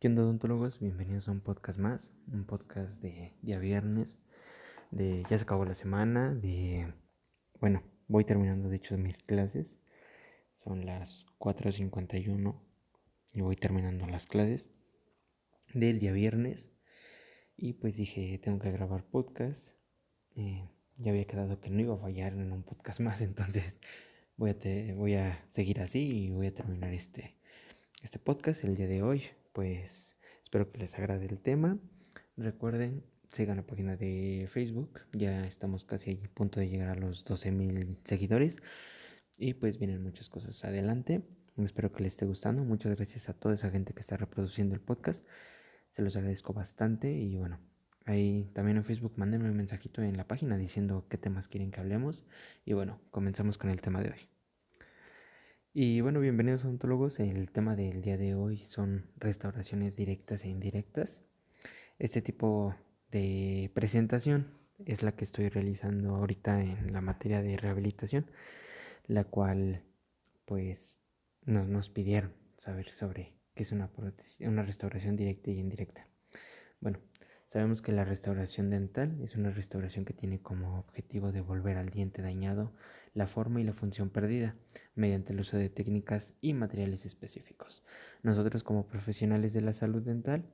¿Qué onda odontólogos? Bienvenidos a un podcast más, un podcast de día viernes, de ya se acabó la semana, de, bueno, voy terminando de hecho mis clases, son las 4.51 y voy terminando las clases del día viernes. Y pues dije, tengo que grabar podcast, eh, ya había quedado que no iba a fallar en un podcast más, entonces voy a, voy a seguir así y voy a terminar este, este podcast el día de hoy pues espero que les agrade el tema. Recuerden, sigan la página de Facebook, ya estamos casi a punto de llegar a los 12 mil seguidores y pues vienen muchas cosas adelante. Espero que les esté gustando. Muchas gracias a toda esa gente que está reproduciendo el podcast. Se los agradezco bastante y bueno, ahí también en Facebook mándenme un mensajito en la página diciendo qué temas quieren que hablemos y bueno, comenzamos con el tema de hoy. Y bueno, bienvenidos a Ontólogos. El tema del día de hoy son restauraciones directas e indirectas. Este tipo de presentación es la que estoy realizando ahorita en la materia de rehabilitación, la cual pues nos, nos pidieron saber sobre qué es una, una restauración directa y indirecta. Bueno, sabemos que la restauración dental es una restauración que tiene como objetivo devolver al diente dañado la forma y la función perdida mediante el uso de técnicas y materiales específicos. Nosotros como profesionales de la salud dental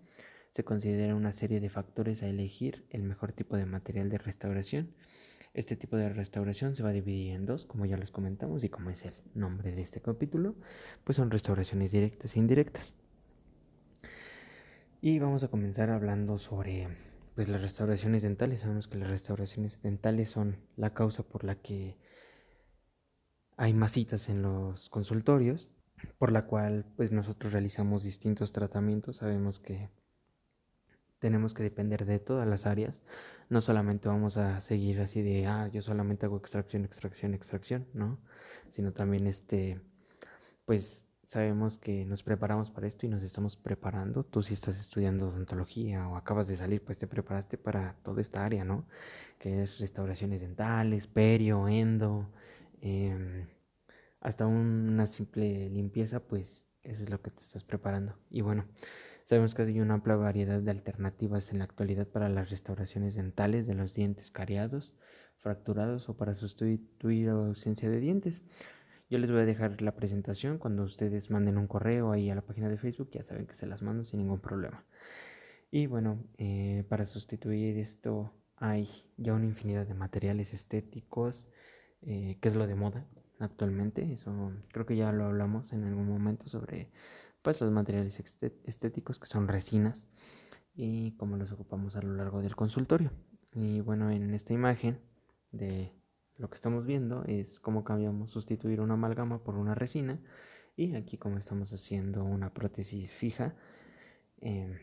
se considera una serie de factores a elegir el mejor tipo de material de restauración. Este tipo de restauración se va a dividir en dos, como ya los comentamos y como es el nombre de este capítulo, pues son restauraciones directas e indirectas. Y vamos a comenzar hablando sobre pues las restauraciones dentales. Sabemos que las restauraciones dentales son la causa por la que hay masitas en los consultorios, por la cual pues nosotros realizamos distintos tratamientos. Sabemos que tenemos que depender de todas las áreas. No solamente vamos a seguir así de, ah, yo solamente hago extracción, extracción, extracción, ¿no? Sino también este, pues sabemos que nos preparamos para esto y nos estamos preparando. Tú si estás estudiando odontología o acabas de salir, pues te preparaste para toda esta área, ¿no? Que es restauraciones dentales, perio, endo, Em, hasta una simple limpieza, pues eso es lo que te estás preparando. Y bueno, sabemos que hay una amplia variedad de alternativas en la actualidad para las restauraciones dentales de los dientes cariados, fracturados o para sustituir ausencia de dientes. Yo les voy a dejar la presentación cuando ustedes manden un correo ahí a la página de Facebook, ya saben que se las mando sin ningún problema. Y bueno, eh, para sustituir esto hay ya una infinidad de materiales estéticos, eh, qué es lo de moda actualmente. Eso creo que ya lo hablamos en algún momento sobre pues los materiales estéticos que son resinas y cómo los ocupamos a lo largo del consultorio. Y bueno, en esta imagen de lo que estamos viendo es cómo cambiamos sustituir una amalgama por una resina y aquí como estamos haciendo una prótesis fija em,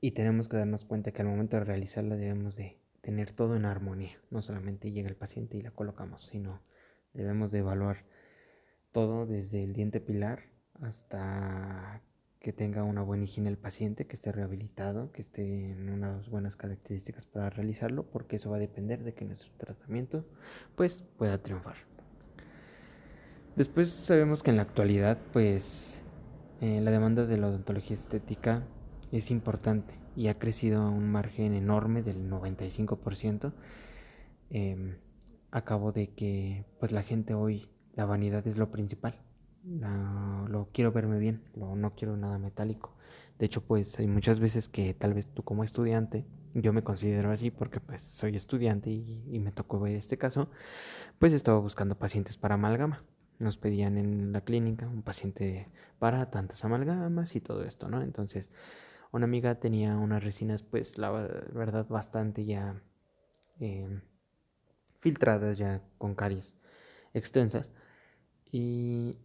y tenemos que darnos cuenta que al momento de realizarla debemos de tener todo en armonía. No solamente llega el paciente y la colocamos, sino debemos de evaluar todo desde el diente pilar hasta que tenga una buena higiene el paciente, que esté rehabilitado, que esté en unas buenas características para realizarlo, porque eso va a depender de que nuestro tratamiento pues pueda triunfar. Después sabemos que en la actualidad pues eh, la demanda de la odontología estética es importante y ha crecido a un margen enorme del 95%. Eh, a cabo de que pues la gente hoy la vanidad es lo principal. lo quiero verme bien, lo, no quiero nada metálico. De hecho, pues hay muchas veces que tal vez tú como estudiante, yo me considero así porque pues soy estudiante y, y me tocó ver este caso, pues estaba buscando pacientes para amalgama. Nos pedían en la clínica un paciente para tantas amalgamas y todo esto, ¿no? Entonces, una amiga tenía unas resinas, pues la verdad, bastante ya em, filtradas, ya con caries extensas. Y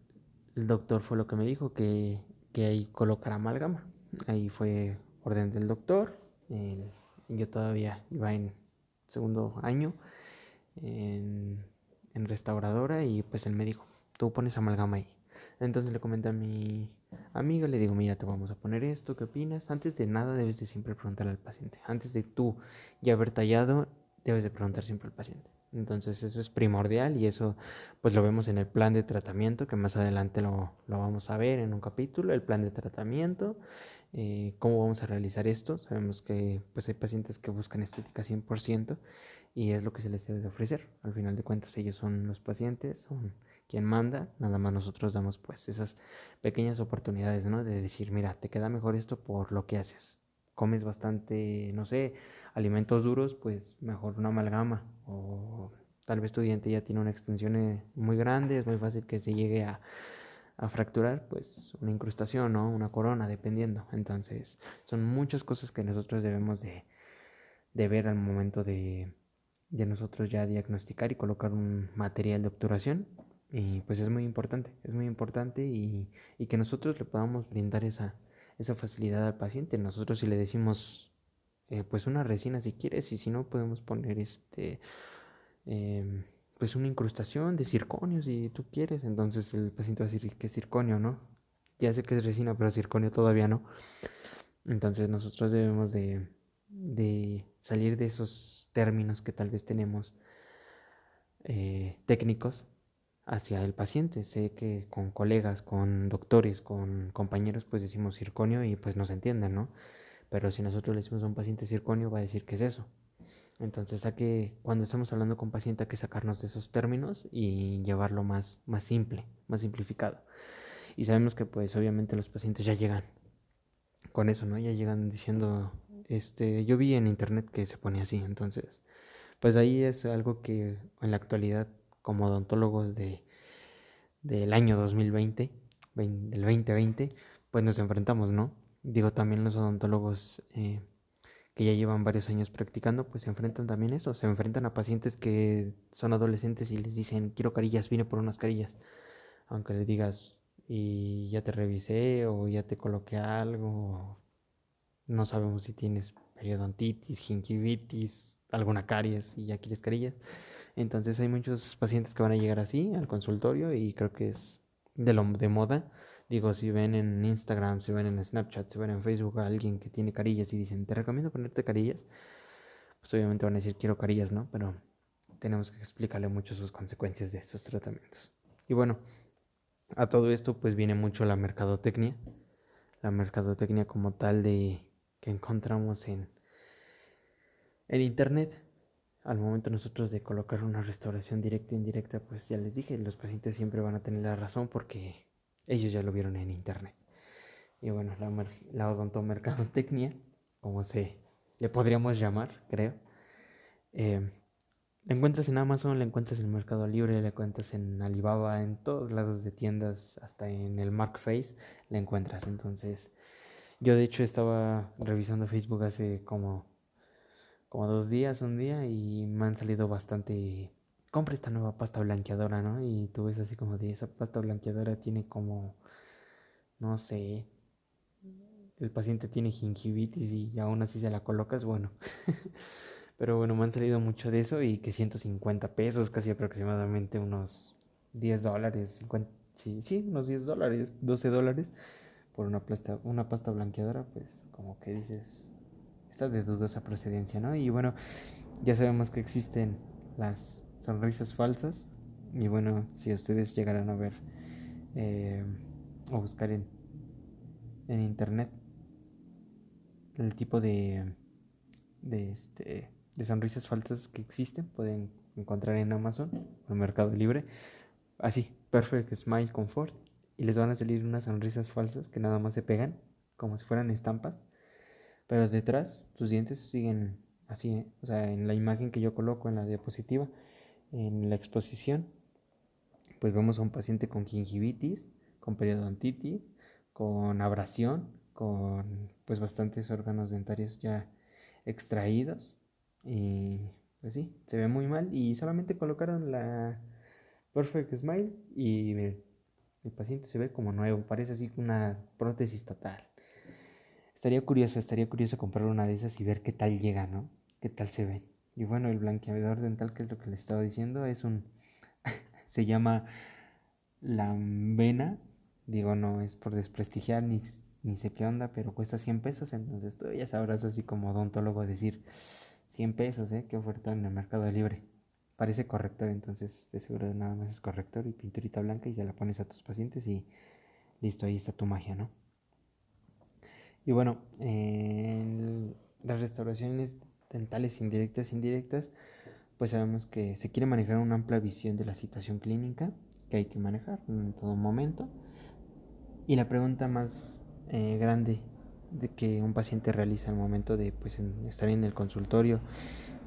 el doctor fue lo que me dijo, que, que ahí colocar amalgama. Ahí fue orden del doctor. yo todavía iba en segundo año en, en restauradora y pues él me dijo, tú pones amalgama ahí. Entonces le comenté a mi amiga, le digo, mira, te vamos a poner esto, ¿qué opinas? Antes de nada debes de siempre preguntarle al paciente. Antes de tú ya haber tallado, debes de preguntar siempre al paciente. Entonces eso es primordial y eso pues lo vemos en el plan de tratamiento, que más adelante lo, lo vamos a ver en un capítulo, el plan de tratamiento. Eh, ¿Cómo vamos a realizar esto? Sabemos que pues hay pacientes que buscan estética 100% y es lo que se les debe de ofrecer. Al final de cuentas ellos son los pacientes, son quien manda, nada más nosotros damos pues esas pequeñas oportunidades, ¿no? De decir, mira, te queda mejor esto por lo que haces. Comes bastante, no sé, alimentos duros, pues mejor una amalgama o tal vez tu diente ya tiene una extensión eh, muy grande, es muy fácil que se llegue a a fracturar, pues una incrustación o una corona, dependiendo. Entonces, son muchas cosas que nosotros debemos de, ver al momento de, de, nosotros ya diagnosticar y colocar un material de obturación. Y pues es muy importante, es muy importante y, y que nosotros le podamos brindar esa, esa facilidad al paciente. Nosotros si le decimos, eh, pues una resina si quieres y si no podemos poner este... Eh, pues una incrustación de circonio si tú quieres. Entonces el paciente va a decir que es circonio, ¿no? Ya sé que es resina, pero circonio todavía no. Entonces nosotros debemos de, de salir de esos términos que tal vez tenemos eh, técnicos hacia el paciente. Sé que con colegas, con doctores, con compañeros, pues decimos circonio y pues nos entienden, ¿no? Pero si nosotros le decimos a un paciente circonio, va a decir que es eso. Entonces, hay que, cuando estamos hablando con paciente, hay que sacarnos de esos términos y llevarlo más, más simple, más simplificado. Y sabemos que, pues, obviamente los pacientes ya llegan con eso, ¿no? Ya llegan diciendo, este, yo vi en internet que se pone así. Entonces, pues ahí es algo que en la actualidad, como odontólogos de, del año 2020, del 2020, pues nos enfrentamos, ¿no? Digo, también los odontólogos... Eh, que ya llevan varios años practicando, pues se enfrentan también eso, se enfrentan a pacientes que son adolescentes y les dicen, quiero carillas, vine por unas carillas. Aunque le digas, y ya te revisé o ya te coloqué algo, no sabemos si tienes periodontitis, gingivitis, alguna caries y ya quieres carillas. Entonces hay muchos pacientes que van a llegar así al consultorio y creo que es de lo de moda Digo, si ven en Instagram, si ven en Snapchat, si ven en Facebook a alguien que tiene carillas y dicen, te recomiendo ponerte carillas, pues obviamente van a decir, quiero carillas, ¿no? Pero tenemos que explicarle mucho sus consecuencias de estos tratamientos. Y bueno, a todo esto pues viene mucho la mercadotecnia, la mercadotecnia como tal de que encontramos en, en internet. Al momento nosotros de colocar una restauración directa e indirecta, pues ya les dije, los pacientes siempre van a tener la razón porque ellos ya lo vieron en internet. Y bueno, la, la odontomercadotecnia, como se le podríamos llamar, creo. Eh, la encuentras en Amazon, la encuentras en Mercado Libre, la encuentras en Alibaba, en todos lados de tiendas, hasta en el Markface la encuentras. Entonces, yo de hecho estaba revisando Facebook hace como, como dos días, un día, y me han salido bastante compra esta nueva pasta blanqueadora, ¿no? Y tú ves así como de esa pasta blanqueadora tiene como, no sé, el paciente tiene gingivitis y aún así se la colocas, bueno. Pero bueno, me han salido mucho de eso y que 150 pesos, casi aproximadamente unos 10 dólares, 50, sí, sí, unos 10 dólares, 12 dólares por una pasta, una pasta blanqueadora, pues como que dices, de dudosa procedencia, ¿no? Y bueno, ya sabemos que existen las sonrisas falsas. Y bueno, si ustedes llegaran a ver eh, o buscar en, en internet el tipo de, de, este, de sonrisas falsas que existen, pueden encontrar en Amazon o en Mercado Libre. Así, Perfect Smile Comfort. Y les van a salir unas sonrisas falsas que nada más se pegan, como si fueran estampas. Pero detrás, tus dientes siguen así, o sea, en la imagen que yo coloco en la diapositiva en la exposición, pues vemos a un paciente con gingivitis, con periodontitis, con abrasión, con pues bastantes órganos dentarios ya extraídos y pues sí, se ve muy mal y solamente colocaron la Perfect Smile y el paciente se ve como nuevo, parece así una prótesis total. Estaría curioso, estaría curioso comprar una de esas y ver qué tal llega, ¿no? ¿Qué tal se ve? Y bueno, el blanqueador dental, que es lo que les estaba diciendo, es un. se llama Lambena. Digo, no es por desprestigiar ni, ni sé qué onda, pero cuesta 100 pesos. Entonces tú ya sabrás, así como odontólogo, decir 100 pesos, ¿eh? Qué oferta en el mercado libre. Parece corrector, entonces de seguro nada más es corrector y pinturita blanca y se la pones a tus pacientes y listo, ahí está tu magia, ¿no? Y bueno, las restauraciones dentales indirectas e indirectas, pues sabemos que se quiere manejar una amplia visión de la situación clínica que hay que manejar en todo momento. Y la pregunta más eh, grande de que un paciente realiza al momento de pues, estar en el consultorio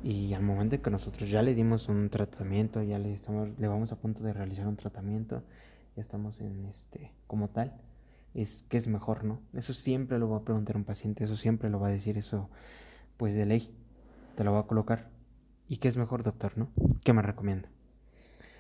y al momento en que nosotros ya le dimos un tratamiento, ya le, estamos, le vamos a punto de realizar un tratamiento, ya estamos en este como tal, es que es mejor, ¿no? Eso siempre lo va a preguntar un paciente, eso siempre lo va a decir, eso pues de ley, te lo va a colocar. ¿Y qué es mejor, doctor, no? ¿Qué me recomienda?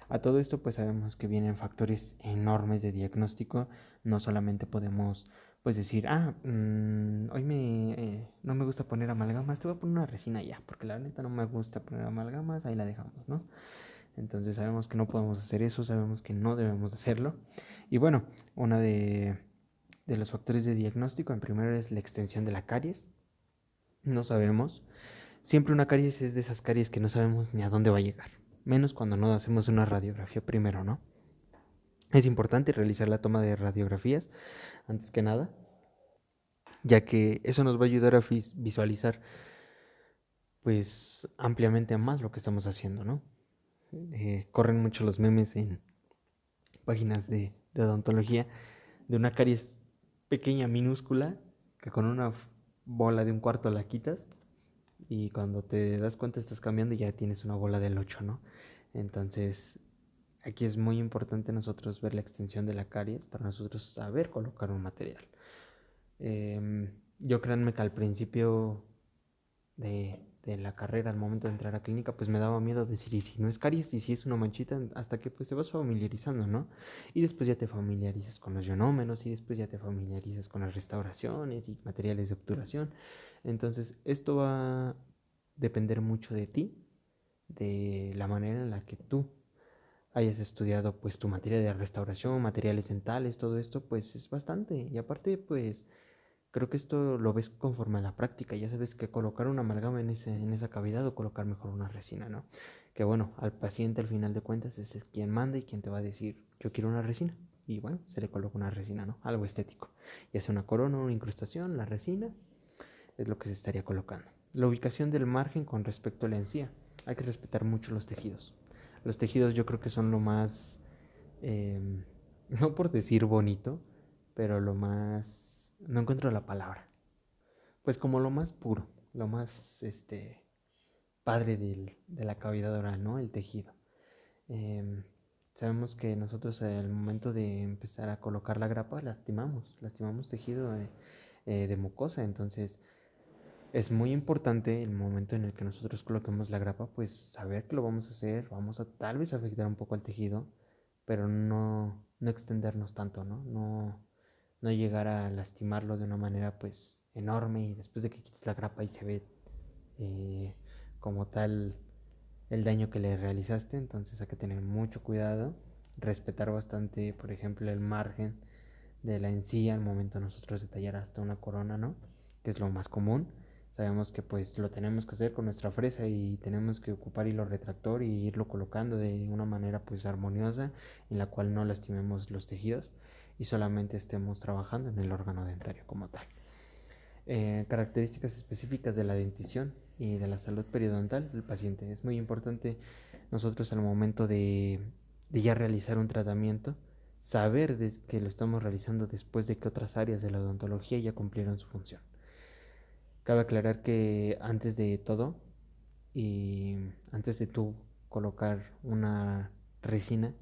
A todo esto pues sabemos que vienen factores enormes de diagnóstico, no solamente podemos pues decir, ah, mm, hoy me, eh, no me gusta poner amalgamas, te voy a poner una resina ya, porque la neta no me gusta poner amalgamas, ahí la dejamos, ¿no? Entonces sabemos que no podemos hacer eso, sabemos que no debemos hacerlo. Y bueno, una de, de los factores de diagnóstico, en primero es la extensión de la caries. No sabemos. Siempre una caries es de esas caries que no sabemos ni a dónde va a llegar. Menos cuando no hacemos una radiografía primero, ¿no? Es importante realizar la toma de radiografías antes que nada, ya que eso nos va a ayudar a visualizar pues ampliamente más lo que estamos haciendo, ¿no? Eh, corren mucho los memes en páginas de, odontología de una caries pequeña, minúscula, que con una bola de un cuarto la quitas y cuando te das cuenta estás cambiando y ya tienes una bola del 8, ¿no? Entonces Aquí es muy importante nosotros ver la extensión de la caries para nosotros saber colocar un material. Em, yo créanme que al principio de, la carrera, al momento de entrar a clínica, pues me daba miedo decir, y si no es caries, y si es una manchita, hasta que pues te vas familiarizando, ¿no? Y después ya te familiarizas con los ionómenos, y después ya te familiarizas con las restauraciones y materiales de obturación. Entonces, esto va a depender mucho de ti, de la manera en la que tú hayas estudiado pues tu materia de restauración, materiales dentales, todo esto, pues es bastante. Y aparte, pues creo que esto lo ves conforme a la práctica. Ya sabes que colocar una amalgama en, ese, en esa cavidad o colocar mejor una resina, ¿no? Que bueno, al paciente al final de cuentas es quien manda y quien te va a decir, yo quiero una resina. Y bueno, se le coloca una resina, ¿no? Algo estético. Ya sea una corona, una incrustación, la resina, es lo que se estaría colocando. La ubicación del margen con respecto a la encía. Hay que respetar mucho los tejidos. Los tejidos yo creo que son lo más, em, no por decir bonito, pero lo más, no encuentro la palabra. Pues como lo más puro, lo más, este, padre de la cavidad oral, ¿no? El tejido. Em, sabemos que nosotros al momento de empezar a colocar la grapa lastimamos, lastimamos tejido eh, eh, de mucosa, entonces es muy importante el momento en el que nosotros coloquemos la grapa, pues saber que lo vamos a hacer, vamos a tal vez afectar un poco al tejido, pero no, no extendernos tanto, ¿no? ¿no? No llegar a lastimarlo de una manera pues enorme y después de que quites la grapa y se ve eh, como tal el daño que le realizaste, entonces hay que tener mucho cuidado, respetar bastante, por ejemplo, el margen de la encía al momento de nosotros detallar hasta una corona, ¿no? Que es lo más común sabemos que pues lo tenemos que hacer con nuestra fresa y tenemos que ocupar hilo retractor y irlo colocando de una manera pues armoniosa en la cual no lastimemos los tejidos y solamente estemos trabajando en el órgano dentario como tal. Eh, características específicas de la dentición y de la salud periodontal del paciente. Es muy importante nosotros al momento de, de ya realizar un tratamiento saber que lo estamos realizando después de que otras áreas de la odontología ya cumplieron su función. Cabe aclarar que antes de todo y antes de tú colocar una resina,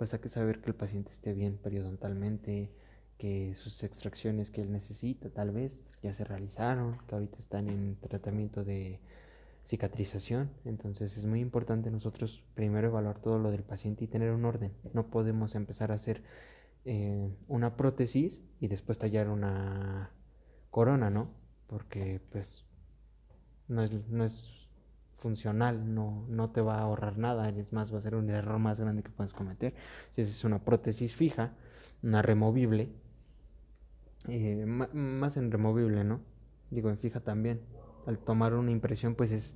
pues hay que saber que el paciente esté bien periodontalmente, que sus extracciones que él necesita tal vez ya se realizaron, que ahorita están en tratamiento de cicatrización. Entonces es muy importante nosotros primero evaluar todo lo del paciente y tener un orden. No podemos empezar a hacer eh, una prótesis y después tallar una corona, ¿no? porque pues no es, funcional, no, no te va a ahorrar nada, es más, va a ser un error más grande que puedes cometer. Si es una prótesis fija, una removible, eh, más en removible, ¿no? Digo, en fija también. Al tomar una impresión, pues es,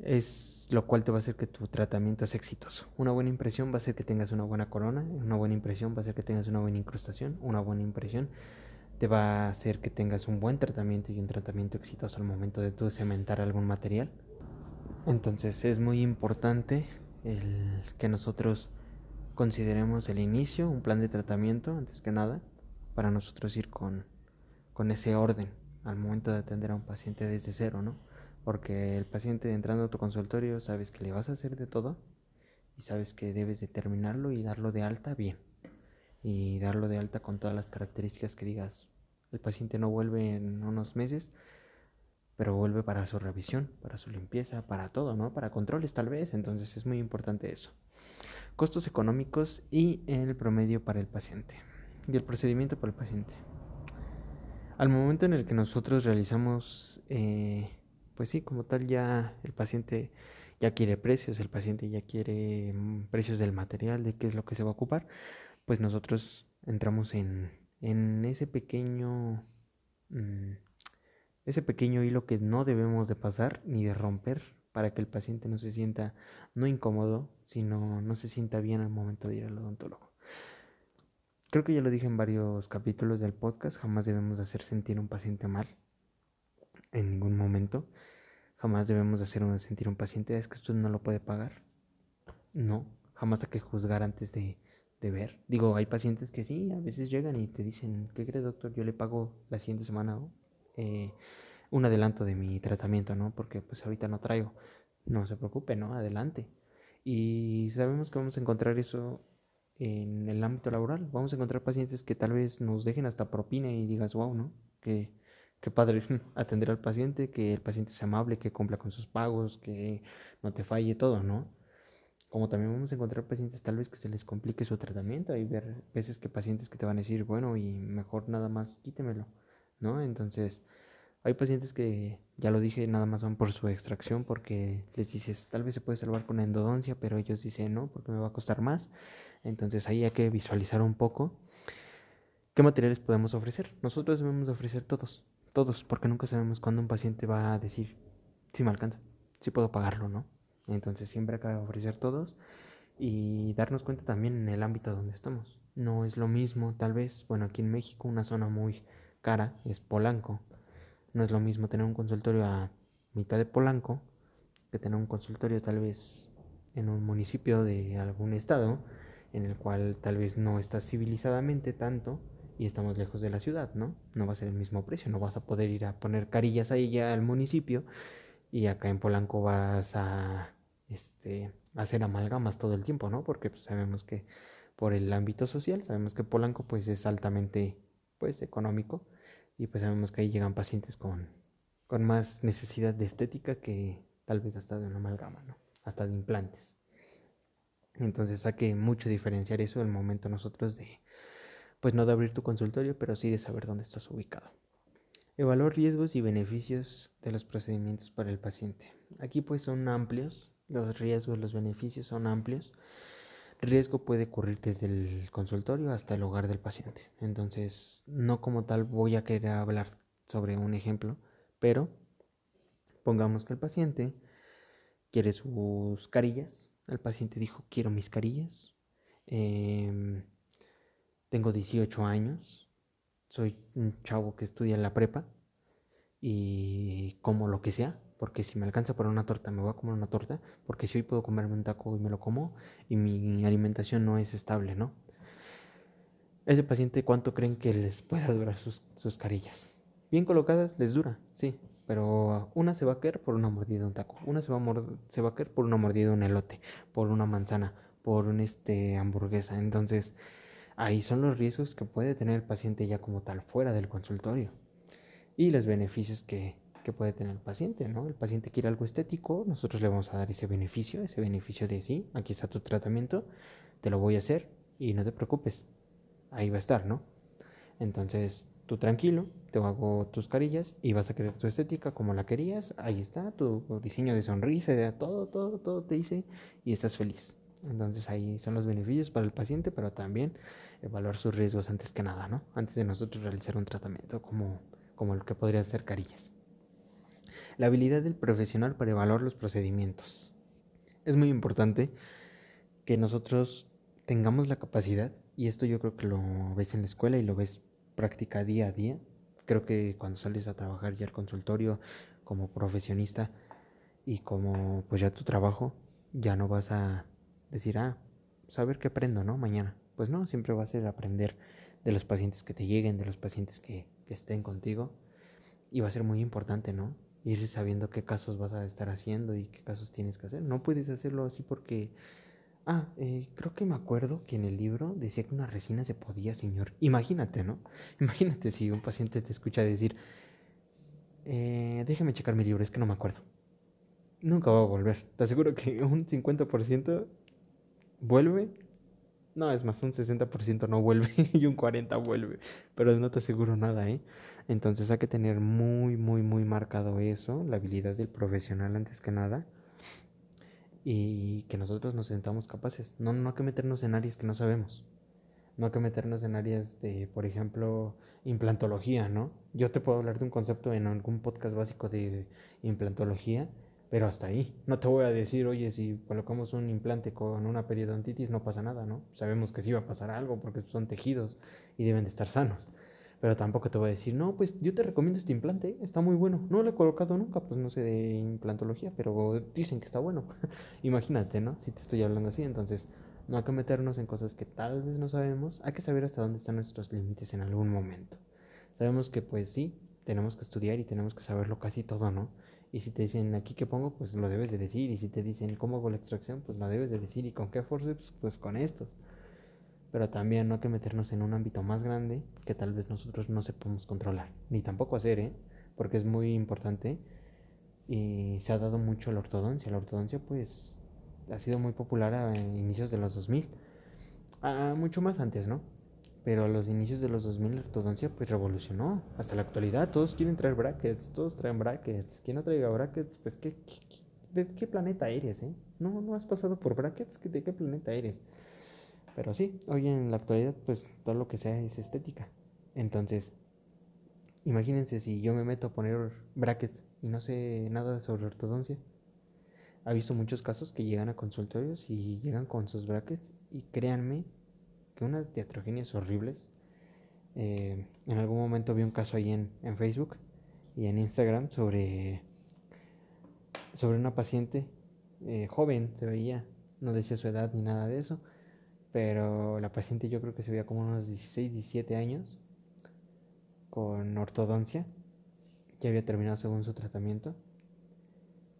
es lo cual te va a hacer que tu tratamiento es exitoso. Una buena impresión va a hacer que tengas una buena corona, una buena impresión va a hacer que tengas una buena incrustación, una buena impresión te va a hacer que tengas un buen tratamiento y un tratamiento exitoso al momento de tú cementar algún material. Entonces es muy importante el que nosotros consideremos el inicio, un plan de tratamiento antes que nada, para nosotros ir con, con ese orden al momento de atender a un paciente desde cero, ¿no? Porque el paciente entrando a tu consultorio sabes que le vas a hacer de todo y sabes que debes determinarlo y darlo de alta bien. Y darlo de alta con todas las características que digas. El paciente no vuelve en unos meses, pero vuelve para su revisión, para su limpieza, para todo, ¿no? Para controles tal vez. Entonces es muy importante eso. Costos económicos y el promedio para el paciente. Y el procedimiento para el paciente. Al momento en el que nosotros realizamos, eh, pues sí, como tal, ya el paciente ya quiere precios, el paciente ya quiere mm, precios del material, de qué es lo que se va a ocupar, pues nosotros entramos en, en ese pequeño, mm, ese pequeño hilo que no debemos de pasar ni de romper para que el paciente no se sienta no incómodo, sino no se sienta bien al momento de ir al odontólogo. Creo que ya lo dije en varios capítulos del podcast, jamás debemos hacer sentir a un paciente mal en ningún momento. Jamás debemos hacer sentir a un paciente, es que usted no lo puede pagar. No, jamás hay que juzgar antes de, ver. Digo, hay pacientes que sí, a veces llegan y te dicen, ¿qué cree doctor? Yo le pago la siguiente semana eh, un adelanto de mi tratamiento, ¿no? Porque pues ahorita no traigo. No se preocupe, ¿no? Adelante. Y sabemos que vamos a encontrar eso en el ámbito laboral. Vamos a encontrar pacientes que tal vez nos dejen hasta propina y digas, wow, ¿no? Que, qué padre atender al paciente, que el paciente sea amable, que cumpla con sus pagos, que no te falle todo, ¿no? Como también vamos a encontrar pacientes tal vez que se les complique su tratamiento. Hay veces que pacientes que te van a decir, bueno, y mejor nada más quítemelo, ¿no? Entonces, hay pacientes que, ya lo dije, nada más van por su extracción porque les dices, tal vez se puede salvar con endodoncia, pero ellos dicen, no, porque me va a costar más. Entonces ahí hay que visualizar un poco qué materiales podemos ofrecer. Nosotros debemos ofrecer todos, todos, porque nunca sabemos cuándo un paciente va a decir si me alcanza, si puedo pagarlo, ¿no? Entonces siempre hay que ofrecer todos y darnos cuenta también en el ámbito donde estamos. No es lo mismo, tal vez, bueno, aquí en México una zona muy cara es Polanco. No es lo mismo tener un consultorio a mitad de Polanco que tener un consultorio tal vez en un municipio de algún estado en el cual tal vez no está civilizadamente tanto y estamos lejos de la ciudad, ¿no? No va a ser el mismo precio, no vas a poder ir a poner carillas ahí ya al municipio y acá en Polanco vas a este, hacer amalgamas todo el tiempo, ¿no? Porque pues, sabemos que por el ámbito social, sabemos que Polanco pues es altamente pues económico y pues sabemos que ahí llegan pacientes con, con más necesidad de estética que tal vez hasta de una amalgama, ¿no? Hasta de implantes. Entonces saque mucho diferenciar eso el momento nosotros de, pues no de abrir tu consultorio, pero sí de saber dónde estás ubicado. Evaluar riesgos y beneficios de los procedimientos para el paciente. Aquí pues son amplios, los riesgos, los beneficios son amplios. Riesgo puede ocurrir desde el consultorio hasta el hogar del paciente. Entonces, no como tal voy a querer hablar sobre un ejemplo, pero pongamos que el paciente quiere sus carillas el paciente dijo, quiero mis carillas. Em, tengo 18 años. Soy un chavo que estudia en la prepa. Y como lo que sea. Porque si me alcanza por una torta, me voy a comer una torta. Porque si hoy puedo comerme un taco y me lo como. Y mi alimentación no es estable, ¿no? Ese paciente, ¿cuánto creen que les pueda durar sus, sus carillas? Bien colocadas, les dura, sí. Pero una se va a caer por una mordida de un taco, una se va a, se va a caer por una mordida de un elote, por una manzana, por una este, hamburguesa. Entonces, ahí son los riesgos que puede tener el paciente ya como tal fuera del consultorio. Y los beneficios que, que puede tener el paciente, ¿no? El paciente quiere algo estético, nosotros le vamos a dar ese beneficio, ese beneficio de sí, aquí está tu tratamiento, te lo voy a hacer y no te preocupes, ahí va a estar, ¿no? Entonces, tú tranquilo, te hago tus carillas y vas a querer tu estética como la querías, ahí está, tu diseño de sonrisa, todo, todo, todo te dice y estás feliz. Entonces ahí son los beneficios para el paciente, pero también evaluar sus riesgos antes que nada, ¿no? Antes de nosotros realizar un tratamiento como, como el que podría ser carillas. La habilidad del profesional para evaluar los procedimientos. Es muy importante que nosotros tengamos la capacidad, y esto yo creo que lo ves en la escuela y lo ves práctica día a día. Creo que cuando sales a trabajar ya al consultorio como profesionista y como pues ya tu trabajo, ya no vas a decir, ah, saber qué aprendo, ¿no? Mañana. Pues no, siempre va a ser aprender de los pacientes que te lleguen, de los pacientes que, que estén contigo. Y va a ser muy importante, ¿no? Ir sabiendo qué casos vas a estar haciendo y qué casos tienes que hacer. No puedes hacerlo así porque... Ah, eh, creo que me acuerdo que en el libro decía que una resina se podía, señor. Imagínate, ¿no? Imagínate si un paciente te escucha decir, eh, déjeme checar mi libro, es que no me acuerdo. Nunca va a volver. Te aseguro que un 50% vuelve. No, es más, un 60% no vuelve y un 40% vuelve. Pero no te aseguro nada, ¿eh? Entonces hay que tener muy, muy, muy marcado eso, la habilidad del profesional antes que nada. Y que nosotros nos sentamos capaces. No, no hay que meternos en áreas que no sabemos. No hay que meternos en áreas de, por ejemplo, implantología, ¿no? Yo te puedo hablar de un concepto en algún podcast básico de implantología pero hasta ahí. No te voy a decir, oye, si colocamos un implante con una periodontitis no pasa nada, ¿no? Sabemos que sí va a pasar algo porque son tejidos y deben de estar sanos. Pero tampoco te voy a decir, no, pues yo te recomiendo este implante, está muy bueno. No lo he colocado nunca, pues no sé de implantología, pero dicen que está bueno. Imagínate, ¿no? Si te estoy hablando así, entonces no hay que meternos en cosas que tal vez no sabemos, hay que saber hasta dónde están nuestros límites en algún momento. Sabemos que pues sí, tenemos que estudiar y tenemos que saberlo casi todo, ¿no? Y si te dicen aquí que pongo, pues lo debes de decir. Y si te dicen cómo hago la extracción, pues lo debes de decir. ¿Y con qué forceps? Pues con estos. Pero también no hay que meternos en un ámbito más grande que tal vez nosotros no sepamos controlar. Ni tampoco hacer, ¿eh? Porque es muy importante. Y se ha dado mucho la ortodoncia. La ortodoncia, pues, ha sido muy popular a inicios de los 2000. Ah, mucho más antes, ¿no? Pero a los inicios de los 2000 la ortodoncia pues revolucionó. Hasta la actualidad todos quieren traer brackets, todos traen brackets. Quien no traiga brackets, pues ¿qué, de qué planeta eres? Eh? No, no has pasado por brackets, ¿de qué planeta eres? Pero sí, hoy en la actualidad pues todo lo que sea es estética. Entonces, imagínense si yo me meto a poner brackets y no sé nada sobre ortodoncia. Ha visto muchos casos que llegan a consultorios y llegan con sus brackets y créanme que unas diatrogenias horribles. Eh, en algún momento vi un caso ahí en, en, Facebook y en Instagram sobre, sobre una paciente eh, joven, se veía, no decía su edad ni nada de eso, pero la paciente yo creo que se veía como unos 16, 17 años, con ortodoncia, ya había terminado según su tratamiento,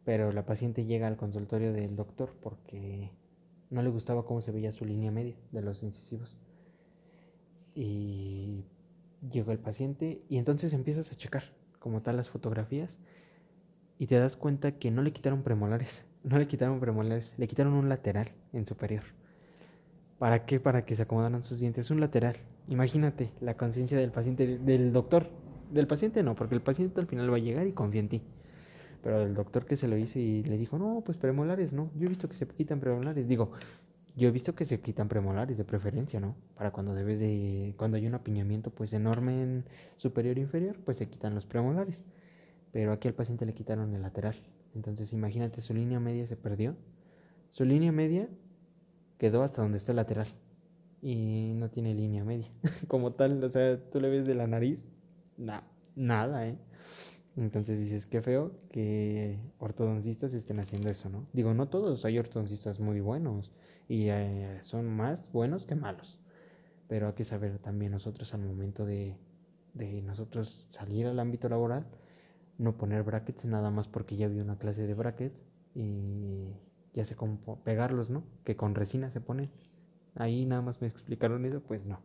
pero la paciente llega al consultorio del doctor porque no le gustaba cómo se veía su línea media de los incisivos. Y llegó el paciente y entonces empiezas a checar como tal las fotografías y te das cuenta que no le quitaron premolares, no le quitaron premolares, le quitaron un lateral en superior. ¿Para qué? Para que se acomodaran sus dientes. Un lateral. Imagínate la conciencia del paciente, del doctor. Del paciente no, porque el paciente al final va a llegar y confía en ti. Pero el doctor que se lo hizo y le dijo, no, pues premolares, ¿no? Yo he visto que se quitan premolares. Digo, yo he visto que se quitan premolares de preferencia, ¿no? Para cuando debes de, cuando hay un apiñamiento pues enorme en superior e inferior, pues se quitan los premolares. Pero aquí al paciente le quitaron el lateral. Entonces imagínate, su línea media se perdió. Su línea media quedó hasta donde está el lateral. Y no tiene línea media. Como tal, o sea, tú le ves de la nariz. Nada, ¿eh? Entonces dices, qué feo que ortodoncistas estén haciendo eso, ¿no? Digo, no todos, hay ortodoncistas muy buenos y eh, son más buenos que malos. Pero hay que saber también nosotros al momento de, de nosotros salir al ámbito laboral, no poner brackets nada más porque ya vi una clase de brackets y ya sé cómo pegarlos, ¿no? Que con resina se ponen. Ahí nada más me explicaron eso, pues no.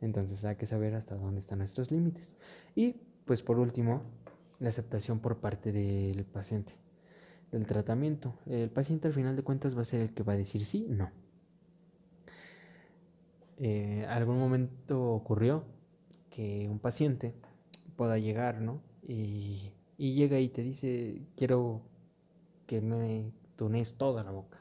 Entonces hay que saber hasta dónde están nuestros límites. Y pues por último, la aceptación por parte del paciente del tratamiento. El paciente al final de cuentas va a ser el que va a decir sí, no. Eh, algún momento ocurrió que un paciente pueda llegar, ¿no? Y, y llega y te dice, quiero que me tunes toda la boca.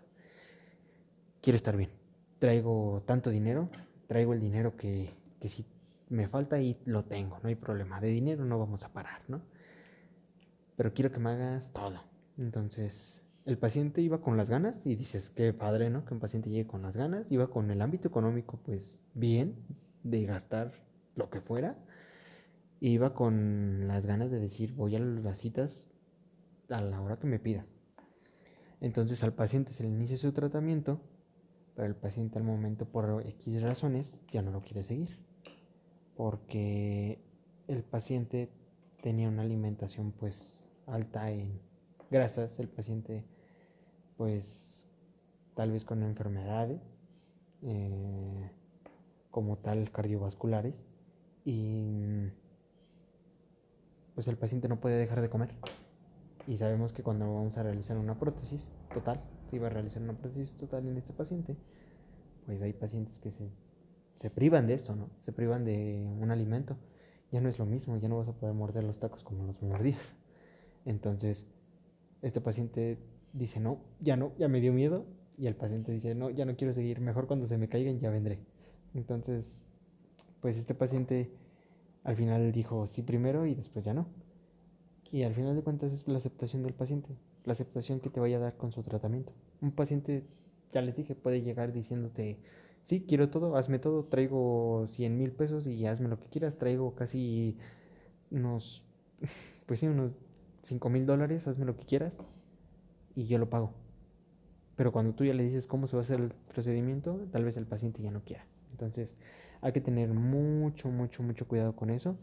Quiero estar bien. Traigo tanto dinero, traigo el dinero que, que si me falta y lo tengo, no hay problema. De dinero no vamos a parar, ¿no? Pero quiero que me hagas todo. Entonces, el paciente iba con las ganas y dices, qué padre, ¿no? Que un paciente llegue con las ganas, iba con el ámbito económico, pues bien, de gastar lo que fuera, iba con las ganas de decir, voy a las citas a la hora que me pidas. Entonces al paciente se le inicia su tratamiento, pero el paciente al momento por X razones ya no lo quiere seguir. Porque el paciente tenía una alimentación pues alta en grasas, el paciente pues tal vez con enfermedades eh, como tal cardiovasculares y pues el paciente no puede dejar de comer. Y sabemos que cuando vamos a realizar una prótesis total, si va a realizar una prótesis total en este paciente, pues hay pacientes que se, se privan de eso, ¿no? Se privan de un alimento. Ya no es lo mismo, ya no vas a poder morder los tacos como los mordías. Entonces, este paciente dice, no, ya no, ya me dio miedo. Y el paciente dice, no, ya no quiero seguir, mejor cuando se me caigan ya vendré. Entonces, pues este paciente al final dijo sí primero y después ya no. Y al final de cuentas es la aceptación del paciente, la aceptación que te vaya a dar con su tratamiento. Un paciente, ya les dije, puede llegar diciéndote, sí, quiero todo, hazme todo, traigo 100 mil pesos y hazme lo que quieras, traigo casi unos, pues sí, unos 5 mil dólares, hazme lo que quieras y yo lo pago. Pero cuando tú ya le dices cómo se va a hacer el procedimiento, tal vez el paciente ya no quiera. Entonces hay que tener mucho, mucho, mucho cuidado con eso,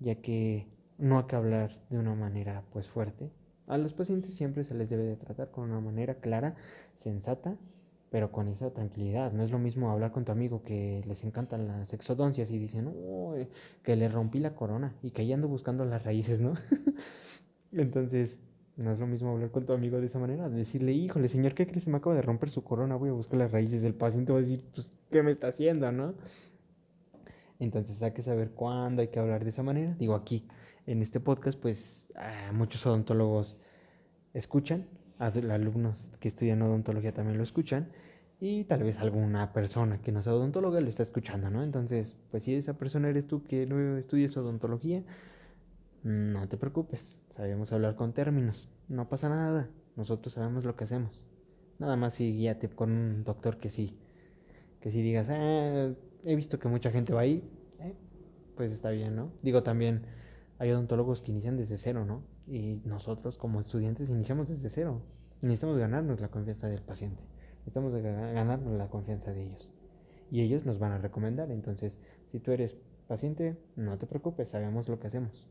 ya que no hay que hablar de una manera pues fuerte. A los pacientes siempre se les debe de tratar con una manera clara, sensata, pero con esa tranquilidad. No es lo mismo hablar con tu amigo que les encantan las exodoncias y dicen, que le rompí la corona y que ahí ando buscando las raíces, ¿no? Entonces, no es lo mismo hablar con tu amigo de esa manera, decirle, híjole, señor, ¿qué crees? Se me acaba de romper su corona, voy a buscar las raíces del paciente, va a decir, pues, ¿qué me está haciendo, no? Entonces hay que saber cuándo hay que hablar de esa manera. Digo, aquí, en este podcast, pues muchos odontólogos escuchan, alumnos que estudian odontología también lo escuchan, y tal vez alguna persona que no sea odontóloga lo está escuchando, ¿no? Entonces, pues si esa persona eres tú que no estudias odontología, no te preocupes, sabemos hablar con términos, no pasa nada, nosotros sabemos lo que hacemos. Nada más si guíate con un doctor que sí, que sí digas, ah, he visto que mucha gente va ahí, eh, pues está bien, ¿no? Digo, también hay odontólogos que inician desde cero, ¿no? Y nosotros como estudiantes iniciamos desde cero. Necesitamos ganarnos la confianza del paciente. Necesitamos ganarnos la confianza de ellos. Y ellos nos van a recomendar. Entonces, si tú eres paciente, no te preocupes, sabemos lo que hacemos.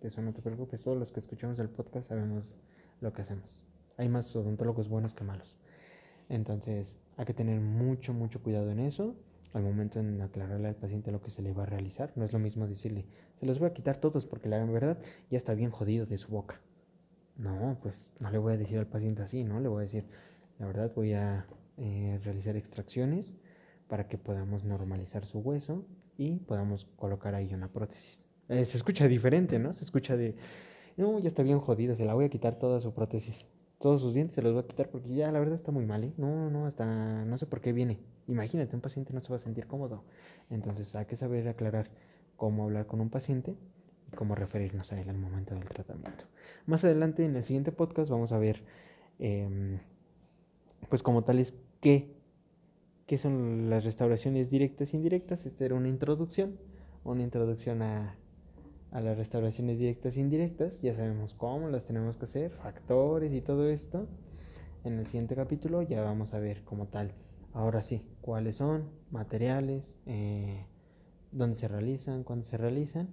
De eso no te preocupes. Todos los que escuchamos el podcast sabemos lo que hacemos. Hay más odontólogos buenos que malos. Entonces, hay que tener mucho, mucho cuidado en eso al momento en aclararle al paciente lo que se le va a realizar. No es lo mismo decirle, se los voy a quitar todos porque la verdad ya está bien jodido de su boca. No, pues no le voy a decir al paciente así, ¿no? Le voy a decir, la verdad voy a eh, realizar extracciones para que podamos normalizar su hueso y podamos colocar ahí una prótesis. Eh, se escucha diferente, ¿no? Se escucha de, no, ya está bien jodido, se la voy a quitar toda su prótesis todos sus dientes se los voy a quitar porque ya la verdad está muy mal, ¿eh? No, no, hasta no sé por qué viene. Imagínate, un paciente no se va a sentir cómodo. Entonces hay que saber aclarar cómo hablar con un paciente y cómo referirnos a él al momento del tratamiento. Más adelante en el siguiente podcast vamos a ver, em, pues como tales, qué, qué son las restauraciones directas e indirectas. Esta era una introducción, una introducción a a las restauraciones directas e indirectas. Ya sabemos cómo las tenemos que hacer, factores y todo esto. En el siguiente capítulo ya vamos a ver como tal. Ahora sí, cuáles son, materiales, eh, dónde se realizan, cuándo se realizan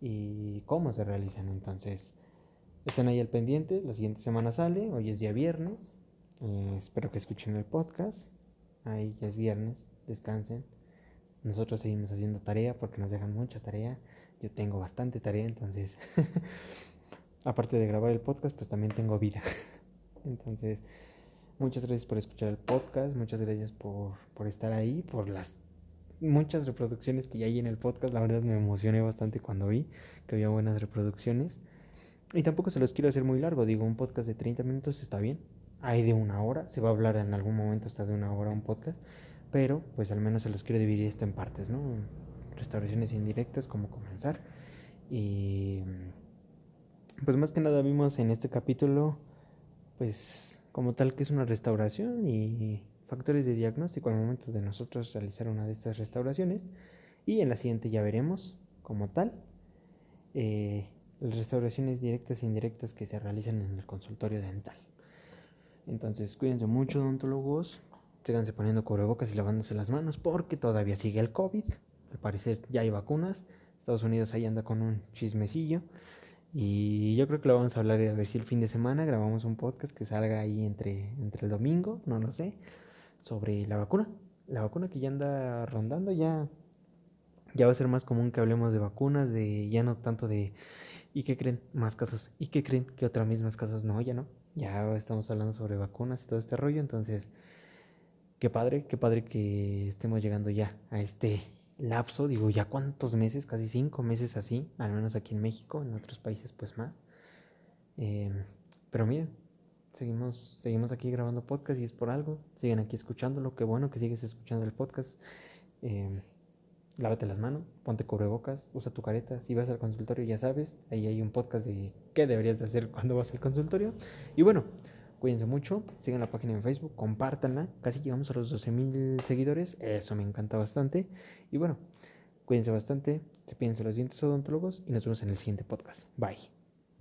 y cómo se realizan. Entonces, estén ahí al pendiente. La siguiente semana sale. Hoy es día viernes. Eh, espero que escuchen el podcast. Ahí ya es viernes. Descansen. Nosotros seguimos haciendo tarea porque nos dejan mucha tarea yo tengo bastante tarea, entonces, aparte de grabar el podcast, pues también tengo vida. entonces, muchas gracias por escuchar el podcast, muchas gracias por, por estar ahí, por las muchas reproducciones que ya hay en el podcast. La verdad me emocioné bastante cuando vi que había buenas reproducciones. Y tampoco se los quiero hacer muy largo, digo, un podcast de 30 minutos está bien. Hay de una hora, se va a hablar en algún momento hasta de una hora un podcast, pero pues al menos se los quiero dividir esto en partes, ¿no? Restauraciones indirectas, cómo comenzar. Y pues más que nada vimos en este capítulo, pues como tal que es una restauración y factores de diagnóstico al momento de nosotros realizar una de estas restauraciones. Y en la siguiente ya veremos como tal eh, las restauraciones directas e indirectas que se realizan en el consultorio dental. Entonces, cuídense mucho, odontólogos. Síganse poniendo cubrebocas y lavándose las manos porque todavía sigue el COVID. Al parecer ya hay vacunas. Estados Unidos ahí anda con un chismecillo. Y yo creo que lo vamos a hablar a ver si el fin de semana grabamos un podcast que salga ahí entre, entre el domingo, no lo sé, sobre la vacuna. La vacuna que ya anda rondando, ya, ya va a ser más común que hablemos de vacunas, de ya no tanto de ¿y qué creen? Más casos. ¿Y qué creen? Que otras mismas casos no, ya no. Ya estamos hablando sobre vacunas y todo este rollo, entonces qué padre, qué padre que estemos llegando ya a este lapso, digo, ya cuántos meses, casi cinco meses así, al menos aquí en México, en otros países pues más. Em, pero miren, seguimos, seguimos aquí grabando podcast y es por algo, siguen aquí escuchándolo, qué bueno que sigues escuchando el podcast. Eh, lávate las manos, ponte cubrebocas, usa tu careta. Si vas al consultorio, ya sabes, ahí hay un podcast de qué deberías de hacer cuando vas al consultorio. Y bueno, cuídense mucho, sigan la página en Facebook, compártanla. Casi llegamos a los 12 mil seguidores, eso me encanta bastante. Y bueno, cuídense bastante, se piensen los dientes odontólogos y nos vemos en el siguiente podcast. Bye.